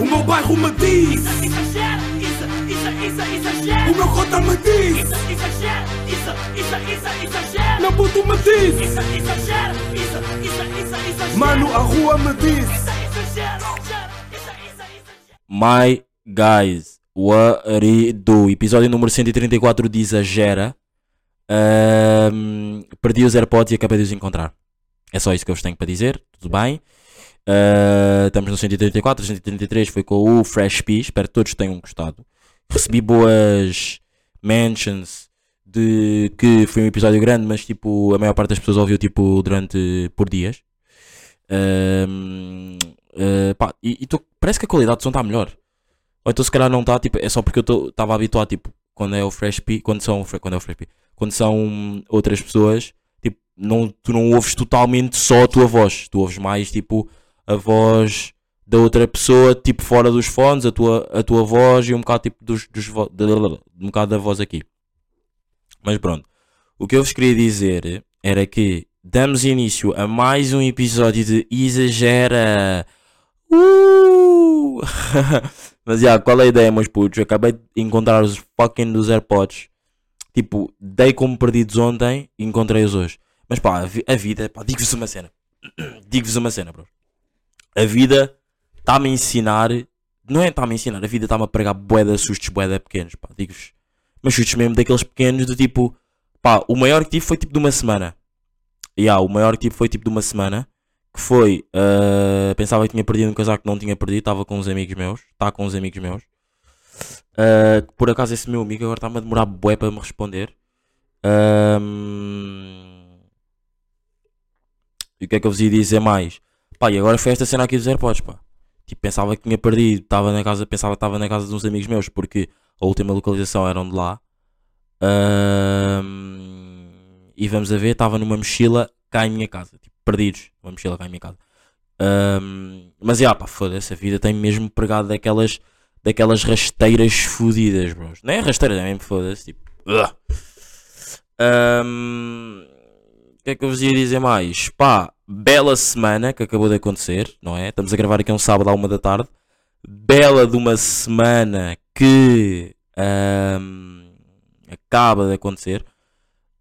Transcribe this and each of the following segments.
O meu bairro me diz Isso exagera, isso, isso, isso exagera. O meu cota me diz Isso exagera, isso, isso, isso exagera. Meu puto me diz Isso exagera, isso, isso, isso exagera. Mano, a rua me diz Isso isso exagera. My guys, what do? Episódio número 134 de Exagera. Ahm, perdi os AirPods e acabei de os encontrar. É só isso que eu vos tenho para dizer. Tudo bem? Ah, estamos no 134, 133 foi com o Fresh P. Espero que todos tenham gostado. Recebi boas mentions de que foi um episódio grande, mas tipo, a maior parte das pessoas ouviu tipo durante por dias. Ahm, ah, pá, e, e tô- parece que a qualidade do som está melhor. Ou então se calhar não está, tipo, é só porque eu estava habituado, tipo, quando é o Fresh P, quando são, quando é o Fresh P, quando são outras pessoas, tipo, não, tu não ouves totalmente só a tua voz, tu ouves mais, tipo, a voz da outra pessoa, tipo, fora dos fones, a tua, a tua voz e um bocado, tipo, dos, dos um bocado da voz aqui. Mas pronto, o que eu vos queria dizer era que damos início a mais um episódio de Exagera. Uh! Mas já, qual é a ideia, meus putos? Eu acabei de encontrar os fucking dos AirPods. Tipo, dei como perdidos ontem e encontrei-os hoje. Mas pá, a vida, pá, digo-vos uma cena. digo-vos uma cena, bro. A vida está-me a ensinar. Não é está-me a ensinar, a vida está-me a pregar de sustos, de pequenos, pá, digo-vos. Mas sustos mesmo daqueles pequenos do tipo. Pá, o maior que tive foi tipo de uma semana. E yeah, o maior que tive foi tipo de uma semana. Que foi. ah, pensava que tinha perdido um casaco que não tinha perdido. Estava com uns amigos meus. Está com uns amigos meus. Que por acaso esse meu amigo agora está-me a demorar bué para me responder. Ahm, E o que é que eu vos ia dizer mais? Pá, e agora foi esta cena aqui dos AirPods, pá. Tipo, pensava que tinha perdido. Estava na casa, pensava que estava na casa de uns amigos meus. Porque a última localização eram de lá. Ahm, e vamos a ver, estava numa mochila cá em minha casa. Tipo, perdidos. Uma mochila cá em minha casa. Ahm, mas, já, pá, foda-se. A vida tem mesmo pregado daquelas, daquelas rasteiras fodidas, bros. Não é rasteiras, é mesmo foda-se. Tipo, o que é que eu vos ia dizer mais? Pá, bela semana que acabou de acontecer, não é? Estamos a gravar aqui um sábado à uma da tarde. Bela de uma semana que ahm, acaba de acontecer.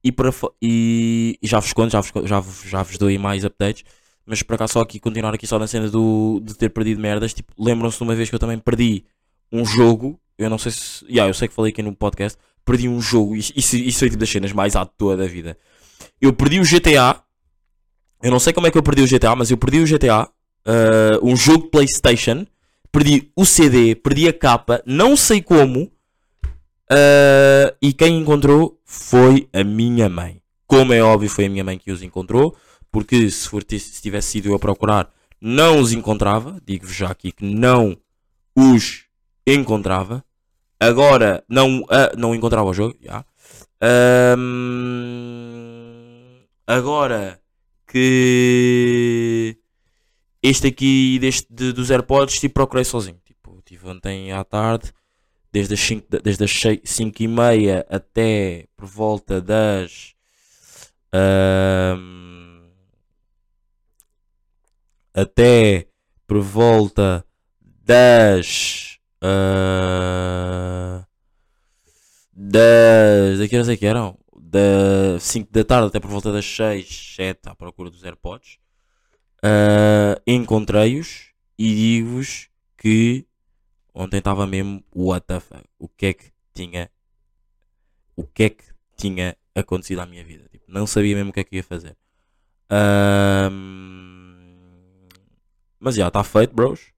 E, para, e, e já vos conto, já vos, já, já vos dou aí mais updates. Mas para cá só aqui, continuar aqui só na cena do, de ter perdido merdas. Tipo, lembram-se de uma vez que eu também perdi um jogo. Eu não sei se. Yeah, eu sei que falei aqui no podcast. Perdi um jogo. Isso, isso, isso foi tipo das cenas mais à toa da vida. Eu perdi o GTA. Eu não sei como é que eu perdi o GTA, mas eu perdi o GTA. ah, um jogo de PlayStation. Perdi o CD, perdi a capa, não sei como. ah, e quem encontrou foi a minha mãe. Como é óbvio, foi a minha mãe que os encontrou. Porque se, for, se tivesse sido eu a procurar, não os encontrava. Digo-vos já aqui que não os encontrava. Agora não, ah, não encontrava o jogo. Ahm, agora que este aqui deste, de- dos AirPods tipo, procurei sozinho. Tipo, tive ontem à tarde, desde as 5 desde as 5 e meia até por volta das ahm, até por volta das ah, das daqui horas é que eram da 5 da tarde até por volta das 6, 7 à procura dos AirPods Ah, encontrei-os e digo-vos que ontem estava mesmo what the fuck, o que é que tinha o que é que tinha acontecido à minha vida? Tipo, não sabia mesmo o que é que ia fazer. Ahm, mas já está feito bros.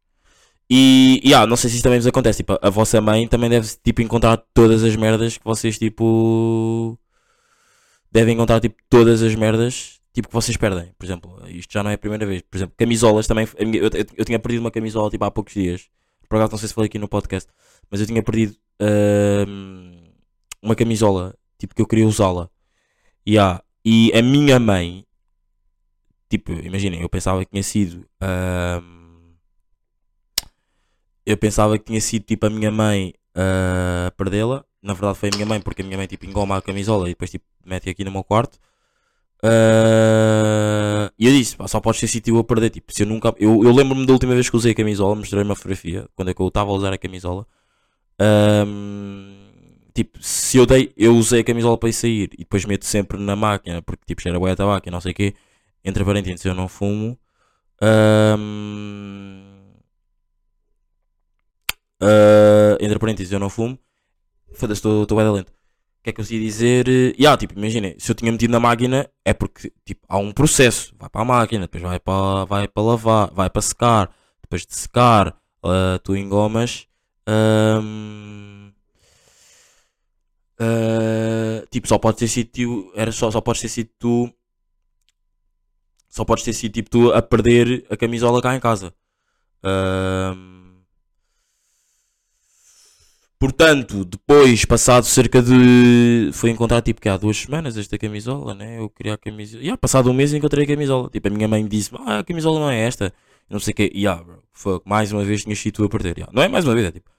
E yeah, não sei se isso também vos acontece. Tipo, a vossa mãe também deve tipo encontrar todas as merdas que vocês tipo devem encontrar tipo todas as merdas tipo que vocês perdem. Por exemplo, isto já não é a primeira vez. Por exemplo, camisolas também. Eu, eu, eu tinha perdido uma camisola tipo há poucos dias. Por acaso não sei se falei aqui no podcast, mas eu tinha perdido ahm, uma camisola tipo que eu queria usá-la. Yeah. E a minha mãe, tipo, imaginem, eu pensava que tinha sido. ahm, eu pensava que tinha sido tipo a minha mãe a perdê-la. Na verdade foi a minha mãe, porque a minha mãe tipo engoma a camisola e depois tipo mete aqui no meu quarto. Ah, E eu disse, pá, só podes ter tu a perder. Tipo, se eu nunca. Eu, eu lembro-me da última vez que usei a camisola, mostrei uma fotografia, quando é que eu estava a usar a camisola. Ahm, tipo, se eu dei, eu usei a camisola para ir sair e depois meto sempre na máquina, porque tipo, cheira bué tabaco e não sei o quê. Entre parênteses, eu não fumo. Ahm, ah, entre parênteses, eu não fumo. Foda-se, estou bem lento. O que é que eu ia dizer? Yeah, tipo, imagina, se eu tinha metido na máquina, é porque tipo, há um processo. Vai para a máquina, depois vai para, vai para lavar, vai para secar. Depois de secar, ah, tu engomas. ahm, ah, tipo, só pode ter sido tu. Era só, só podes ter sido tu. Só podes ter sido tipo tu a perder a camisola cá em casa. Ahm, Portanto, depois, passado cerca de. Foi encontrar tipo que há duas semanas esta camisola, né? Eu queria a camisola. E passado um mês encontrei a camisola. Tipo, a minha mãe disse: Ah, a camisola não é esta. Não sei o que. E ah, bro, fuck, mais uma vez tinha sido tu a perder. Yeah. Não é mais uma vez, é tipo.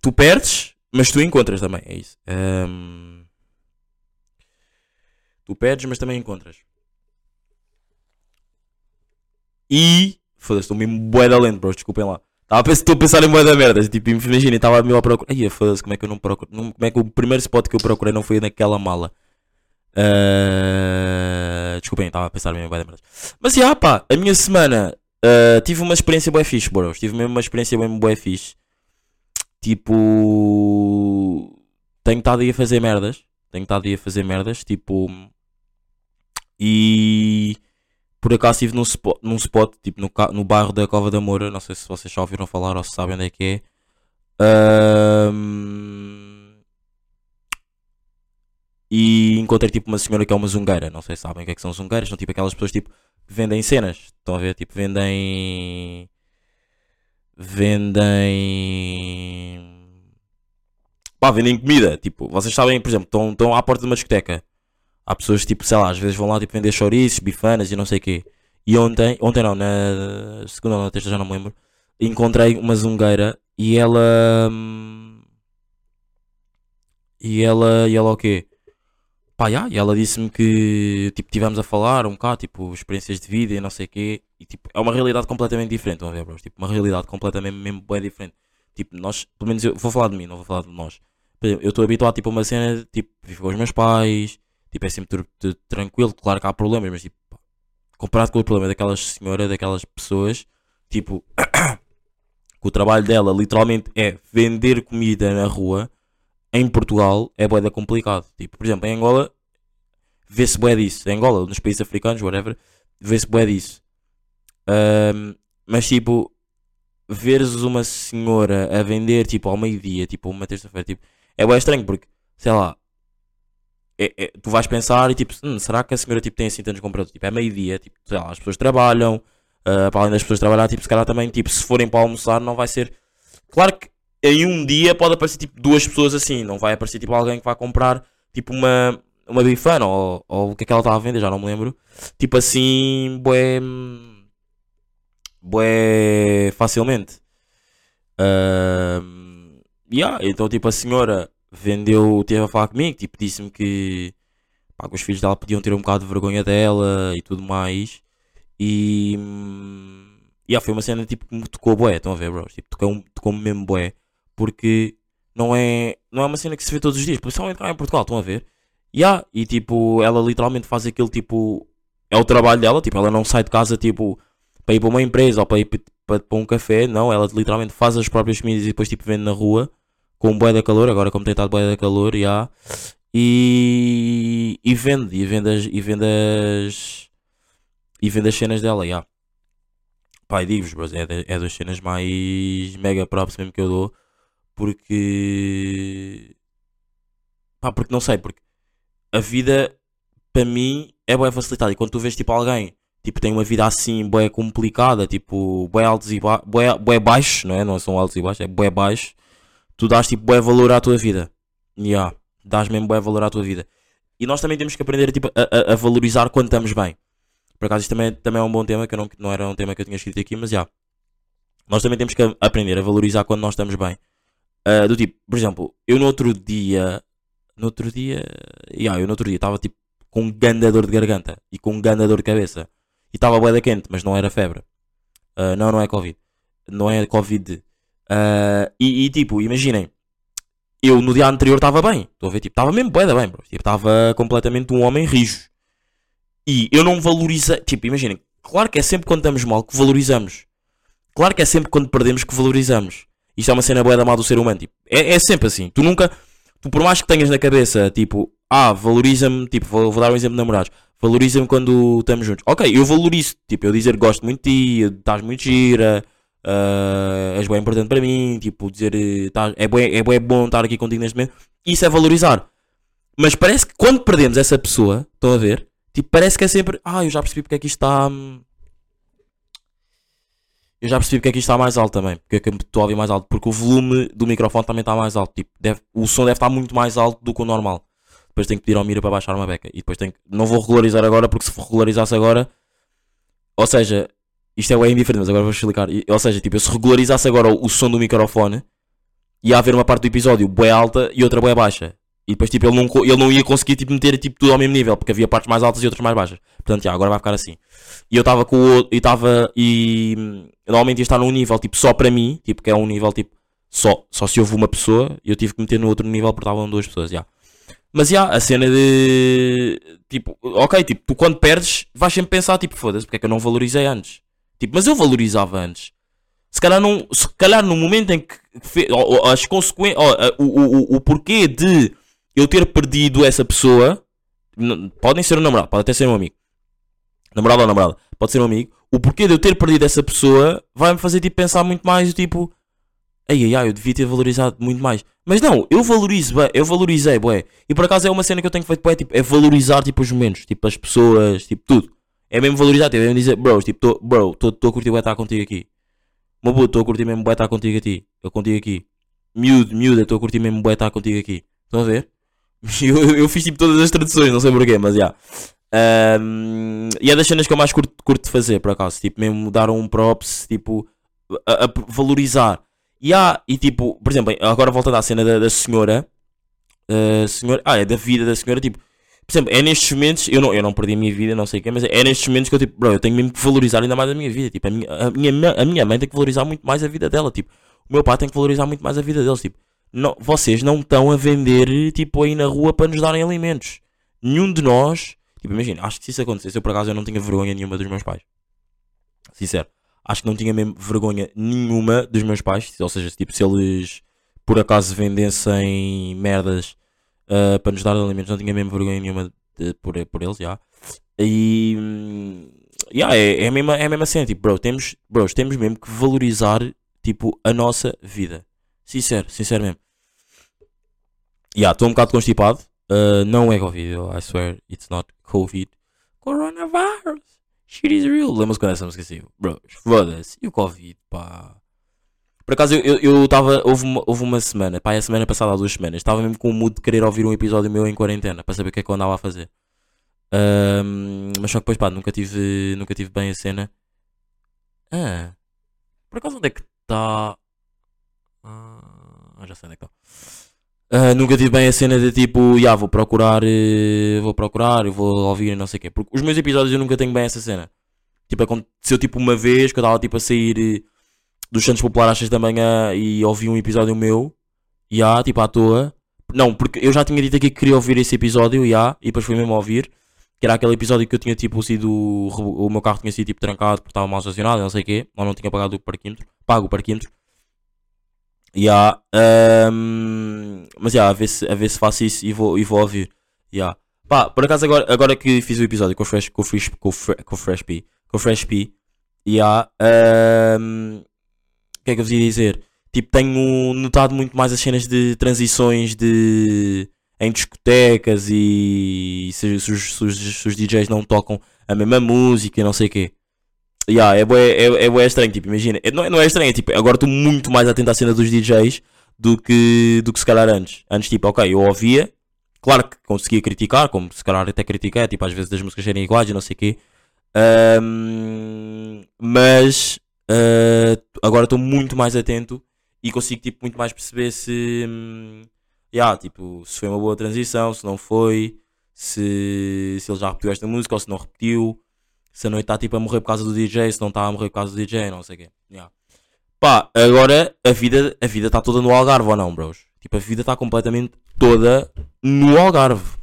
Tu perdes, mas tu encontras também. É isso. Ahm, Tu perdes, mas também encontras. E. Foda-se, estou mesmo bué da lento, bros. Desculpem lá. Tava a Estou a pensar em da merda. Tipo, imagina, estava a me à procura. Ai, foda-se, como é que eu não procuro? não- Como é que o primeiro spot que eu procurei não foi naquela mala? Ah, Desculpem, estava a pensar mesmo em da merda. Mas já, pá, a minha semana. ah, tive uma experiência bué fixe, bros. Tive mesmo uma experiência bem bué fixe. Tipo. Tenho estado aí a fazer merdas. Tenho estado aí a fazer merdas. Tipo. E por acaso estive num spot, num spot tipo no, no bairro da Cova da Moura, não sei se vocês já ouviram falar ou se sabem onde é que é. Ahm, e encontrei tipo uma senhora que é uma zungueira, não sei se sabem o que é que são zungueiras, são tipo aquelas pessoas tipo que vendem cenas, estão a ver? Tipo, vendem. Vendem. Pá, vendem comida, tipo, vocês sabem, por exemplo, estão, estão à porta de uma discoteca. Há pessoas tipo, sei lá, às vezes vão lá tipo vender chouriços, bifanas e não sei o quê. E ontem, ontem não, na segunda ou na terça, já não me lembro, encontrei uma zungueira e ela. hum, E ela. E ela o quê? Pá, já, e ela disse-me que tipo, tivemos a falar um bocado, tipo, experiências de vida e não sei o quê. E tipo, é uma realidade completamente diferente, a ver, bros? Tipo, uma realidade completamente mesmo bem diferente. Tipo, nós, pelo menos eu vou falar de mim, não vou falar de nós. Por exemplo, eu estou habituado tipo, a uma cena, tipo, vivo com os meus pais, tipo, é sempre tudo- tranquilo, claro que há problemas, mas tipo, comparado com o problema daquelas senhoras, daquelas pessoas, tipo, que o trabalho dela literalmente é vender comida na rua, em Portugal é bué da complicado. Tipo, por exemplo, em Angola vê-se bué disso. Em Angola, nos países africanos, whatever, vê-se bué disso. Ahm, mas tipo, veres uma senhora a vender tipo ao meio-dia, tipo uma terça-feira, tipo, é bué estranho porque, sei lá, é- é- tu vais pensar e tipo, "Hum, será que a senhora tipo, tem assim tantos compradores? Tipo, é meio-dia, tipo, sei lá, as pessoas trabalham, ah, para além das pessoas trabalhar, tipo, se calhar também, tipo, se forem para almoçar, não vai ser. Claro que em um dia pode aparecer tipo duas pessoas assim, não vai aparecer tipo alguém que vai comprar tipo uma, uma bifana ou, ou o que é que ela estava a vender, já não me lembro. Tipo assim, bué. bué. facilmente. Ahm, yeah, então tipo a senhora vendeu, teve a falar comigo, tipo disse-me que, pá, que os filhos dela podiam ter um bocado de vergonha dela e tudo mais. E. hum, yeah, foi uma cena tipo que me tocou bué, estão a ver, bros? Tipo, tocou- tocou-me mesmo bué. Porque não é, não é uma cena que se vê todos os dias, principalmente cá em Portugal, estão a ver? Yeah, e tipo, ela literalmente faz aquilo tipo. É o trabalho dela, tipo, ela não sai de casa tipo para ir para uma empresa ou para ir para, para um café, não, ela literalmente faz as próprias comidas e depois tipo vende na rua com bué da calor, agora como tem estado bué da calor, yeah, e, e vende, e vende as, e vende as, e vende as cenas dela. Pá, e digo-vos, bros, é, é das cenas mais mega props mesmo que eu dou, porque, pá, porque não sei, porque a vida para mim é bué facilitada. E quando tu vês tipo alguém tipo tem uma vida assim bué complicada, tipo bué altos e ba bué, bué baixos, não é? Não são altos e baixos, é bué baixo. Tu dás tipo bué valor à tua vida. Yeah, dás mesmo bué valor à tua vida. E nós também temos que aprender tipo, a, a- a valorizar quando estamos bem. Por acaso isto também, também é um bom tema, que não, não era um tema que eu tinha escrito aqui, mas já. Nós também temos que aprender a valorizar quando nós estamos bem. Ah, do tipo, por exemplo, eu no outro dia. No outro dia. Yeah, eu no outro dia estava tipo. com ganda dor de garganta e com ganda dor de cabeça. E estava bué da quente, mas não era febre. Ah, não, não é Covid. Não é Covid. Ah, e, e, tipo, imaginem. Eu no dia anterior estava bem. Estou a ver, tipo, estava mesmo bué da bem, bro. Tipo, estava completamente um homem rijo. E eu não valorizei. Tipo, imaginem. Claro que é sempre quando estamos mal que valorizamos. Claro que é sempre quando perdemos que valorizamos. Isto é uma cena boa da mal do ser humano. Tipo, é, é sempre assim. Tu nunca. Tu, por mais que tenhas na cabeça, tipo, ah, valoriza-me. Tipo, vou, vou dar um exemplo de namorados. Valoriza-me quando estamos juntos. Ok, eu valorizo. Tipo, eu dizer gosto muito de ti, estás muito gira, ah, és bem importante para mim. Tipo, dizer eh, tás- é, bué, é bué bom estar aqui contigo neste momento. Isso é valorizar. Mas parece que quando perdemos essa pessoa, estão a ver? Tipo, parece que é sempre. Ah, eu já percebi porque é que isto está. hum, Eu já percebi porque é que isto está mais alto também. Porque é que estou a ouvir mais alto. Porque o volume do microfone também está mais alto. Tipo, deve- o som deve estar muito mais alto do que o normal. Depois tenho que pedir ao Mira para baixar uma beca. E depois tenho que. Não vou regularizar agora, porque se regularizasse agora. Ou seja, isto é bem indiferente, mas agora vou explicar. Ou seja, tipo, eu se regularizasse agora o, som do microfone, ia haver uma parte do episódio bué alta e outra bué baixa. E depois, tipo, ele não, ele não ia conseguir tipo, meter tipo, tudo ao mesmo nível, porque havia partes mais altas e outras mais baixas. Portanto, já, agora vai ficar assim. E eu estava com o outro, e estava, e hum, normalmente ia estar num nível, tipo, só para mim, tipo, que é um nível, tipo, só, só se houve uma pessoa, e eu tive que meter no outro nível porque estavam duas pessoas, já. Mas, já, a cena de, tipo, ok, tipo, tu quando perdes, vais sempre pensar, tipo, foda-se, porque é que eu não valorizei antes? Tipo, mas eu valorizava antes. Se calhar, não, se calhar no momento em que fe- ou- as consequências, o, o, o, porquê de eu ter perdido essa pessoa, podem ser um namorado, pode até ser um amigo, namorado ou namorada, pode ser um amigo. O porquê de eu ter perdido essa pessoa vai-me fazer tipo, pensar muito mais, tipo, ai ai ai, eu devia ter valorizado muito mais. Mas não, eu valorizo, eu valorizei, bué. E por acaso é uma cena que eu tenho feito, bué, tipo, é valorizar tipo, os momentos, tipo, as pessoas, tipo, tudo. É mesmo valorizar, tipo, é dizer, bros, tipo, tô, bro, estou a curtir bué estar contigo aqui. Meu puto, estou a curtir mesmo bué estar contigo aqui. Eu contigo aqui. Miúdo, miúda, estou a curtir mesmo bué estar contigo aqui. Estão a ver? Eu, eu fiz tipo todas as traduções, não sei porquê, mas já. Ahm, e é das cenas que eu mais curto, curto fazer, por acaso. Tipo, mesmo dar um props, tipo, a, a valorizar. E há, e tipo, por exemplo, agora volta à cena da, da senhora. ah, senhora. Ah, é da vida da senhora, tipo. Por exemplo, é nestes momentos, eu não, eu não perdi a minha vida, não sei o quê, mas é nestes momentos que eu, tipo, bro, eu tenho mesmo que valorizar ainda mais a minha vida. Tipo, a minha, a minha, a minha mãe tem que valorizar muito mais a vida dela. Tipo, o meu pai tem que valorizar muito mais a vida deles. Tipo, não, vocês não estão a vender, tipo, aí na rua para nos darem alimentos. Nenhum de nós, tipo, imagina, acho que se isso acontecesse, eu por acaso eu não tinha vergonha nenhuma dos meus pais. Sincero. Acho que não tinha mesmo vergonha nenhuma dos meus pais. Ou seja, tipo, se eles por acaso vendessem merdas ah, para nos dar alimentos, não tinha mesmo vergonha nenhuma de- por, por eles, já. E. hum, yeah, é, é, a mesma, é a mesma cena, tipo, bro, temos, bros, temos mesmo que valorizar, tipo, a nossa vida. Sincero, sincero mesmo. Yeah, estou um bocado constipado. Ah, não é Covid, I swear, it's not Covid. Coronavirus. Shit is real. Lembra-se quando essa música assim? Bro, foda-se. E o Covid, pá. Por acaso eu estava. houve, uma, houve uma semana, pá, a semana passada, há duas semanas, estava mesmo com o mood de querer ouvir um episódio meu em quarentena para saber o que é que eu andava a fazer. Ahm, mas só que depois, pá, nunca tive, nunca tive bem a cena. Ah, por acaso onde é que está? Ah, já sei onde é que está. Ah, nunca tive bem a cena de tipo, já vou procurar, eh, vou procurar, eu vou ouvir não sei o quê. Porque os meus episódios eu nunca tenho bem essa cena. Tipo, aconteceu tipo uma vez que eu estava tipo a sair eh, dos Santos Populares às 6 da manhã e ouvi um episódio meu, e há, tipo à toa. Não, porque eu já tinha dito aqui que queria ouvir esse episódio, há, e depois fui mesmo ouvir. Que era aquele episódio que eu tinha tipo sido. O meu carro tinha sido tipo trancado porque estava mal estacionado, não sei o quê. Ou não tinha pagado o parquímetro. Pago o parquímetro. Ya, ahm, mas já, a, ver se, a ver se faço isso e vou, e vou ouvir. Ya. Pá, por acaso agora, agora que fiz o episódio com o Fresh, com o Fresh, com o Fre- com o Fresh P, com o Fresh P, ya, ahm, o que é que eu vos ia dizer? Tipo, tenho notado muito mais as cenas de transições de em discotecas e se, se se se os DJs não tocam a mesma música e não sei o quê. Yeah, é, bué, é, é bué estranho, tipo, imagina, é- não, é- é estranho, é, tipo, agora estou muito mais atento à cena dos DJs do que, do que se calhar antes. Antes, tipo, ok, eu ouvia, claro que conseguia criticar, como se calhar até critiquei, tipo, às vezes das músicas serem iguais e não sei o quê, Ahm, mas ah, agora estou muito mais atento e consigo, tipo, muito mais perceber se, hum, yeah, tipo, se foi uma boa transição, se não foi, se, se ele já repetiu esta música ou se não repetiu, se a noite está tipo a morrer por causa do DJ, se não está a morrer por causa do DJ, não sei o quê. Yeah. Pá, agora a vida a vida está toda no Algarve ou não, bros? Tipo, a vida está completamente toda no Algarve.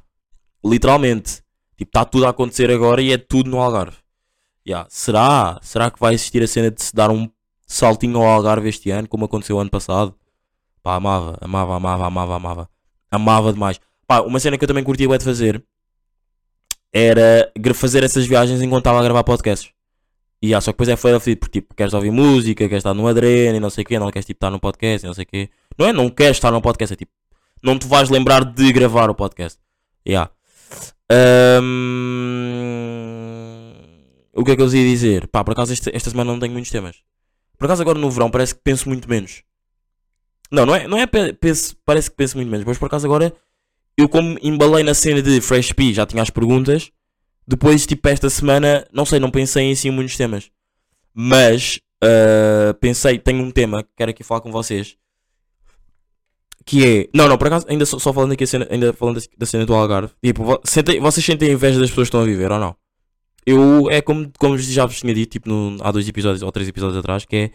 Literalmente. Tipo, está tudo a acontecer agora e é tudo no Algarve. Yeah. Será? Será que vai existir a cena de se dar um saltinho ao Algarve este ano, como aconteceu ano passado? Pá, amava, amava, amava, amava, amava. Amava demais. Pá, uma cena que eu também curtia bué de fazer era fazer essas viagens enquanto estava a gravar podcasts. E ah, só que depois é feio fedido, porque tipo, queres ouvir música, queres estar no adreno e não sei o quê, não queres tipo estar no podcast e não sei o quê. Não é não queres estar no podcast, é tipo, não te vais lembrar de gravar o podcast. Yeah. Ahm, O que é que eu ia dizer? Pá, por acaso este- esta semana não tenho muitos temas. Por acaso agora no verão parece que penso muito menos. Não, não é, não é pe- penso, parece que penso muito menos, mas por acaso agora eu como embalei na cena de Fresh P, já tinha as perguntas. Depois, tipo, esta semana, não sei, não pensei em assim muitos temas. Mas ah, pensei, tenho um tema que quero aqui falar com vocês. Que é. Não, não, por acaso, ainda só, só falando aqui cena, ainda falando da- cena do Algarve. Tipo, sentem- vocês sentem inveja das pessoas que estão a viver ou não? Eu é como, como já vos tinha dito, tipo, no- há dois episódios ou três episódios atrás, que é.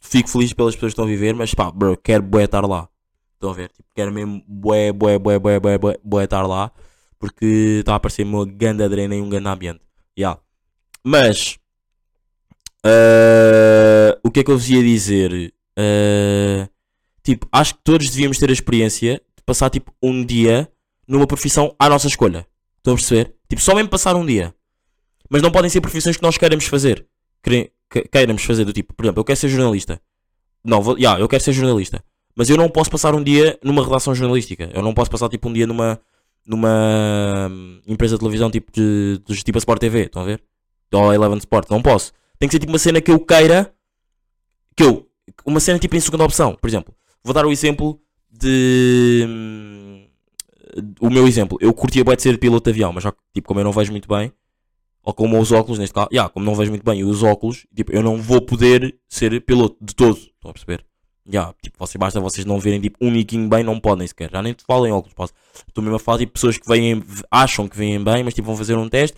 Fico feliz pelas pessoas que estão a viver, mas pá, bro, quero bué estar lá. Estão a ver? Tipo, quero mesmo bué, bué, bué, bué, bué, bué, estar lá. Porque está a aparecer uma grande adrena e um grande ambiente. Yeah. Mas. ah, o que é que eu vos ia dizer? Ah, tipo, acho que todos devíamos ter a experiência de passar tipo um dia numa profissão à nossa escolha. Estão a perceber? Tipo, só mesmo passar um dia. Mas não podem ser profissões que nós queremos fazer. Queiramos fazer do tipo, por exemplo, eu quero ser jornalista. Não, vou, yeah, eu quero ser jornalista. Mas eu não posso passar um dia numa redação jornalística. Eu não posso passar tipo um dia numa numa hum, empresa de televisão tipo de, de tipo a Sport TV, estão a ver? Ou a Eleven Sport, não posso. Tem que ser tipo uma cena que eu queira que eu uma cena tipo em segunda opção, por exemplo. Vou dar o exemplo de hum, o meu exemplo. Eu curtia bué de ser piloto de avião, mas já tipo como eu não vejo muito bem, ou como os óculos neste caso, yeah, como não vejo muito bem os óculos, tipo, eu não vou poder ser piloto de todo, estão a perceber? Já, tipo, vocês, basta vocês não verem tipo um niquinho bem, não podem sequer. Já nem te óculos, posso. Estou mesmo a falar tipo pessoas que vêm, acham que vêm bem, mas tipo vão fazer um teste.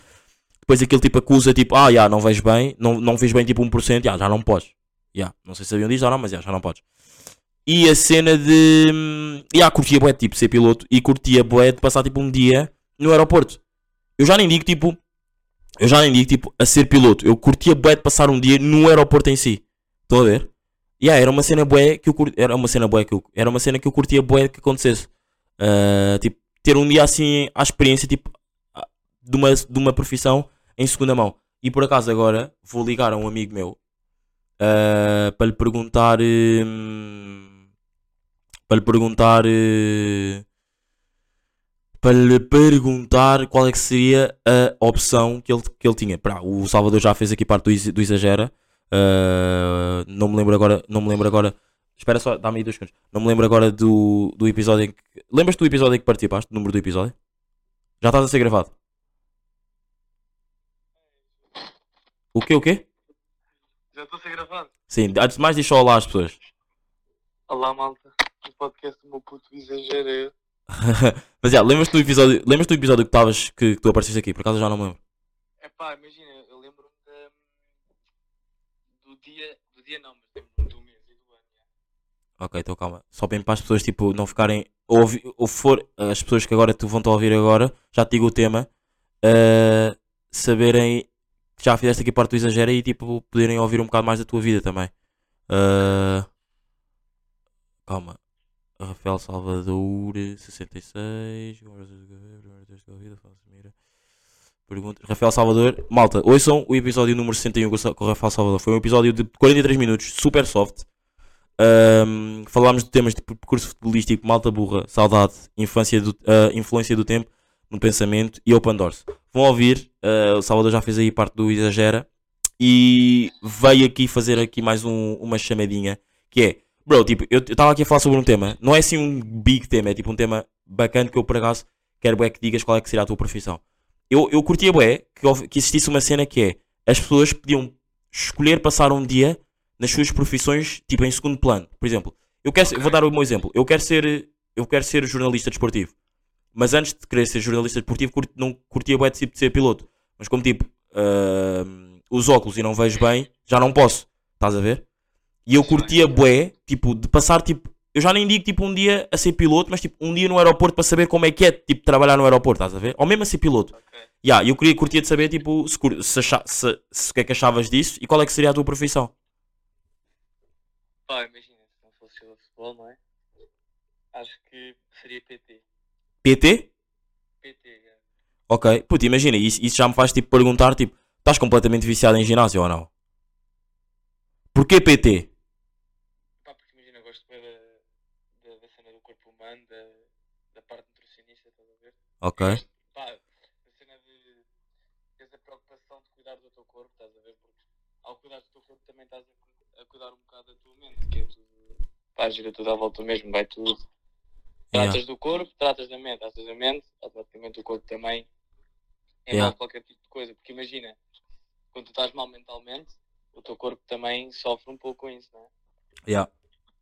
Depois aquele tipo acusa tipo, ah, já, não vejo bem, não, não vejo bem tipo 1%, já, já não podes. Já, não sei se sabiam disso ou não, mas já, já não podes. E a cena de. hum, Já, curtia bué tipo ser piloto e curtia bué de passar tipo um dia no aeroporto. Eu já nem digo tipo. Eu já nem digo tipo a ser piloto. Eu curtia bué de passar um dia no aeroporto em si. Estão a ver? Yeah, era uma cena bué que eu cur... era uma cena bué que eu... era uma cena que eu curtia bué que acontecesse. Ah, tipo, ter um dia assim à experiência tipo ah, de uma, de uma profissão em segunda mão. E por acaso agora vou ligar a um amigo meu ah, para lhe perguntar hum, para lhe perguntar eh, para lhe perguntar qual é que seria a opção que ele, que ele tinha. Pá, o Salvador já fez aqui parte do, do Exagera. Uh, não me lembro agora. Não me lembro agora. Espera só, dá-me aí dois segundos. Não me lembro agora do, do episódio em que. Lembras-te do episódio em que participaste? Do número do episódio? Já estás a ser gravado. O quê? O quê? Já estou a ser gravado. Sim, antes de mais, só olá às pessoas. Olá, malta. O podcast do meu puto exagera eu. Mas já, lembras-te do episódio, lembras do episódio que, estavas que, que tu apareceste aqui? Por acaso eu já não me lembro. É pá, imagina, eu lembro-me da- do dia. Do dia não, mas lembro-me do mês e do ano. já. Ok, então calma. Só bem para as pessoas tipo, não ficarem. Ou, ouvi- ou for as pessoas que agora tu vão te ouvir agora, já te digo o tema, eh, saberem que já fizeste aqui parte do exagero e tipo poderem ouvir um bocado mais da tua vida também. Eh, calma. Rafael Salvador, 66. Pergunta. Rafael Salvador, malta, ouçam o episódio número 61 com o Rafael Salvador. Foi um episódio de 43 minutos, super soft. Ahm, falámos de temas de percurso futebolístico, malta burra, saudade, infância do, ah, influência do tempo no pensamento e open doors. Vão ouvir, ah, o Salvador já fez aí parte do Exagera e veio aqui fazer aqui mais um- uma chamadinha que é, bro, tipo, eu estava aqui a falar sobre um tema, não é assim um big tema, é tipo um tema bacana que eu por acaso quero bué que digas qual é que seria a tua profissão. Eu, eu curtia bué que, que existisse uma cena que é, as pessoas podiam escolher passar um dia nas suas profissões, tipo em segundo plano. Por exemplo, eu quero ser- vou dar o meu exemplo. Eu quero ser, eu quero ser jornalista desportivo. Mas antes de querer ser jornalista desportivo, curti- não curtia bué de, tipo, de ser piloto. Mas como tipo, ahm, os óculos e não vejo bem, já não posso. Estás a ver? E eu curtia bué, tipo, de passar tipo. Eu já nem digo tipo um dia a ser piloto, mas tipo um dia no aeroporto para saber como é que é tipo trabalhar no aeroporto, estás a ver? Ou mesmo a ser piloto. Ok. Ya, eu queria curtia de saber tipo se, se, se, se o que é que achavas disso e qual é que seria a tua profissão. Pá, imagina, se não fosse o futebol, não é? Acho que seria PT. PT? PT, é. Ok. Puta, imagina, isso, isso já me faz tipo perguntar tipo, estás completamente viciado em ginásio ou não? Porquê PT? Pá, porque imagina, eu gosto bem da, da, da cena do corpo humano, da, da parte nutricionista, estás a ver? Ok. Pá, a cena de teres a preocupação de cuidar do teu corpo, estás a ver? Porque ao cuidar do teu corpo também estás a, a cuidar um bocado da tua mente, que é tudo. Pá, gira tudo à volta mesmo, vai tudo. Yeah. Tratas do corpo, tratas da mente, tratas da mente, automaticamente o corpo também envolve Yeah. qualquer tipo de coisa. Porque imagina, quando tu estás mal mentalmente, o teu corpo também sofre um pouco com isso, não é? Ya.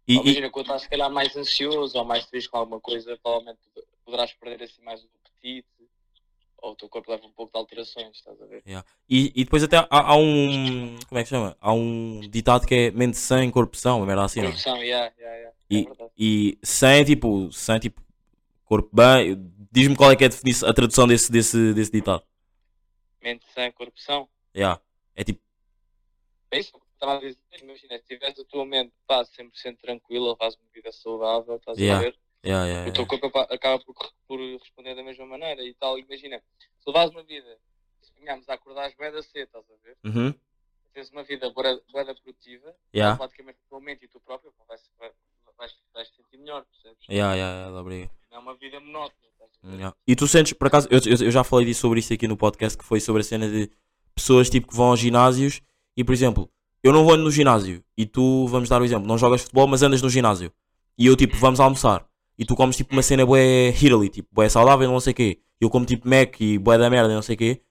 E, e, Imagina, quando estás se calhar mais ansioso ou mais triste com alguma coisa, provavelmente poderás perder assim mais o apetite, ou o teu corpo leva um pouco de alterações, estás a ver? e, e depois até há, há um. Como é que chama? Há um ditado que é mente sã, corpo são, uma merda assim, não é? Yeah, yeah, yeah. é E, verdade. e sã é tipo, sã é tipo, corpo bem. Diz-me qual é que é a, definição, a tradução desse, desse, desse ditado. Mente sã, corrupção. Ya. É tipo, É isso que estava a dizer. Imagina, se tiveres a tua mente pá, 100% tranquila, fazes uma vida saudável, estás Yeah. a ver? Ya, ya, O teu corpo acaba por, por responder da mesma maneira e tal. Imagina, se levares uma vida, se venhamos a acordar às da cedo, estás a ver? Uhum. Tens uma vida boa produtiva, Ya. automaticamente a tua mente e tu próprio vais, vai- vais, vais te sentir melhor, percebes? Ya, ya, ya, obrigado. Não é uma vida monótona? Ya. E tu sentes, por acaso, eu, eu, eu já falei disso sobre isso aqui no podcast, que foi sobre a cena de pessoas tipo que vão aos ginásios e, por exemplo, eu não vou no ginásio e tu, vamos dar o exemplo, não jogas futebol, mas andas no ginásio e eu tipo, vamos almoçar e tu comes tipo uma cena bué Italy, tipo, bué saudável, não sei o quê, eu como tipo Mac e bué da merda, não sei o quê.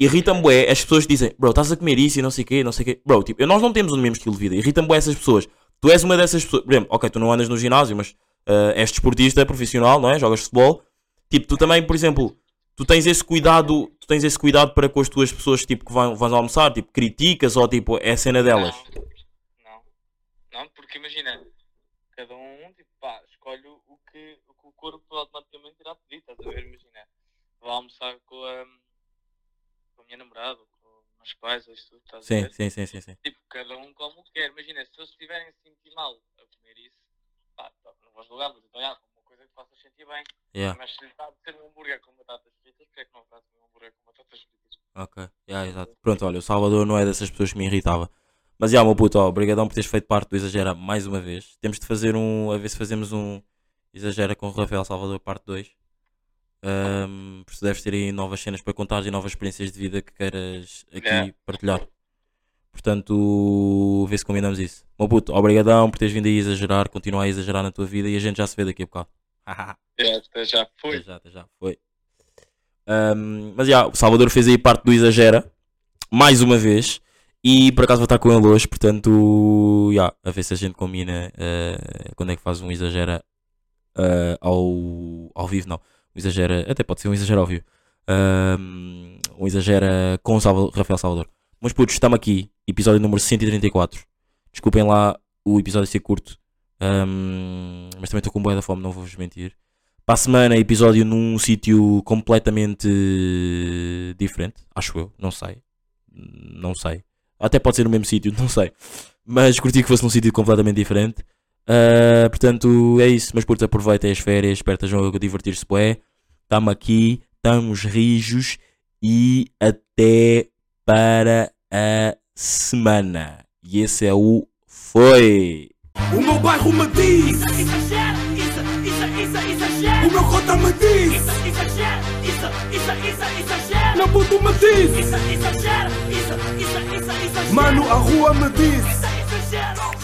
Irritam-me bué as pessoas que dizem, bro, estás a comer isso e não sei o quê, não sei o quê. Bro, tipo, nós não temos o mesmo estilo de vida. Irritam-me bué essas pessoas. Tu és uma dessas pessoas. Por exemplo, ok, tu não andas no ginásio, mas ah, és desportista profissional, não é? Jogas futebol. Tipo, tu também, por exemplo, tu tens esse cuidado, tu tens esse cuidado para com as tuas pessoas tipo, que vão, vão almoçar, tipo, criticas ou tipo, é a cena delas. Não, não, não, porque imagina, cada um tipo, pá, escolhe o o que, o que o corpo automaticamente irá pedir, estás a ver? Imagina, vou almoçar com a, com a minha namorada, com os meus pais, ou isso estás a Sim, ver? sim, sim, sim, sim. Tipo, cada um como quer. Imagina, se eles estiverem a sentir mal a comer isso, pá, pá, não vou julgar, mas então, como uma coisa que faça sentir bem. Yeah. Mas se está a ser um hambúrguer com batatas fritas, porque é que não faz um hambúrguer com batatas fritas? Ok, yeah, exato. Pronto, olha, o Salvador não é dessas pessoas que me irritava. Mas já, meu puto, obrigadão por teres feito parte do Exagera mais uma vez. Temos de fazer um, a ver se fazemos um Exagera com o Rafael Salvador parte 2. Um, porque tu deves ter aí novas cenas para contar e novas experiências de vida que queiras aqui Yeah. partilhar. Portanto, vê se combinamos isso. Meu puto, obrigadão por teres vindo aí a exagerar, continuar a exagerar na tua vida e a gente já se vê daqui a bocado. É, até já Até foi. já, até já, foi. Ahm, mas já, o Salvador fez aí parte do Exagera, mais uma vez, e por acaso vou estar com ele hoje, portanto, já, a ver se a gente combina eh, quando é que faz um Exagera eh, ao, ao vivo, não. Um Exagera, até pode ser um Exagera ao vivo. Ahm, um Exagera com o Salva- Rafael Salvador. Mas putos, estamos aqui, episódio número 134. Desculpem lá o episódio ser curto, ahm, mas também estou com boa da fome, não vou-vos mentir. Para a semana, episódio num sítio completamente diferente. Acho eu, não sei. Não sei. Até pode ser no mesmo sítio, não sei. Mas curti que fosse num sítio completamente diferente. Ah, portanto, é isso. Mas puto, aproveitem as férias. Espero que estejam a divertir-se bué. Estamos aqui, estamos rijos. E até para a semana. E esse é o Foi. O meu bairro me diz, isso, isso, isso, o meu cota me diz, Isso, isso, isso, isso, meu puto me diz, Isso, isso, isso, isso, mano a rua me diz. Isso.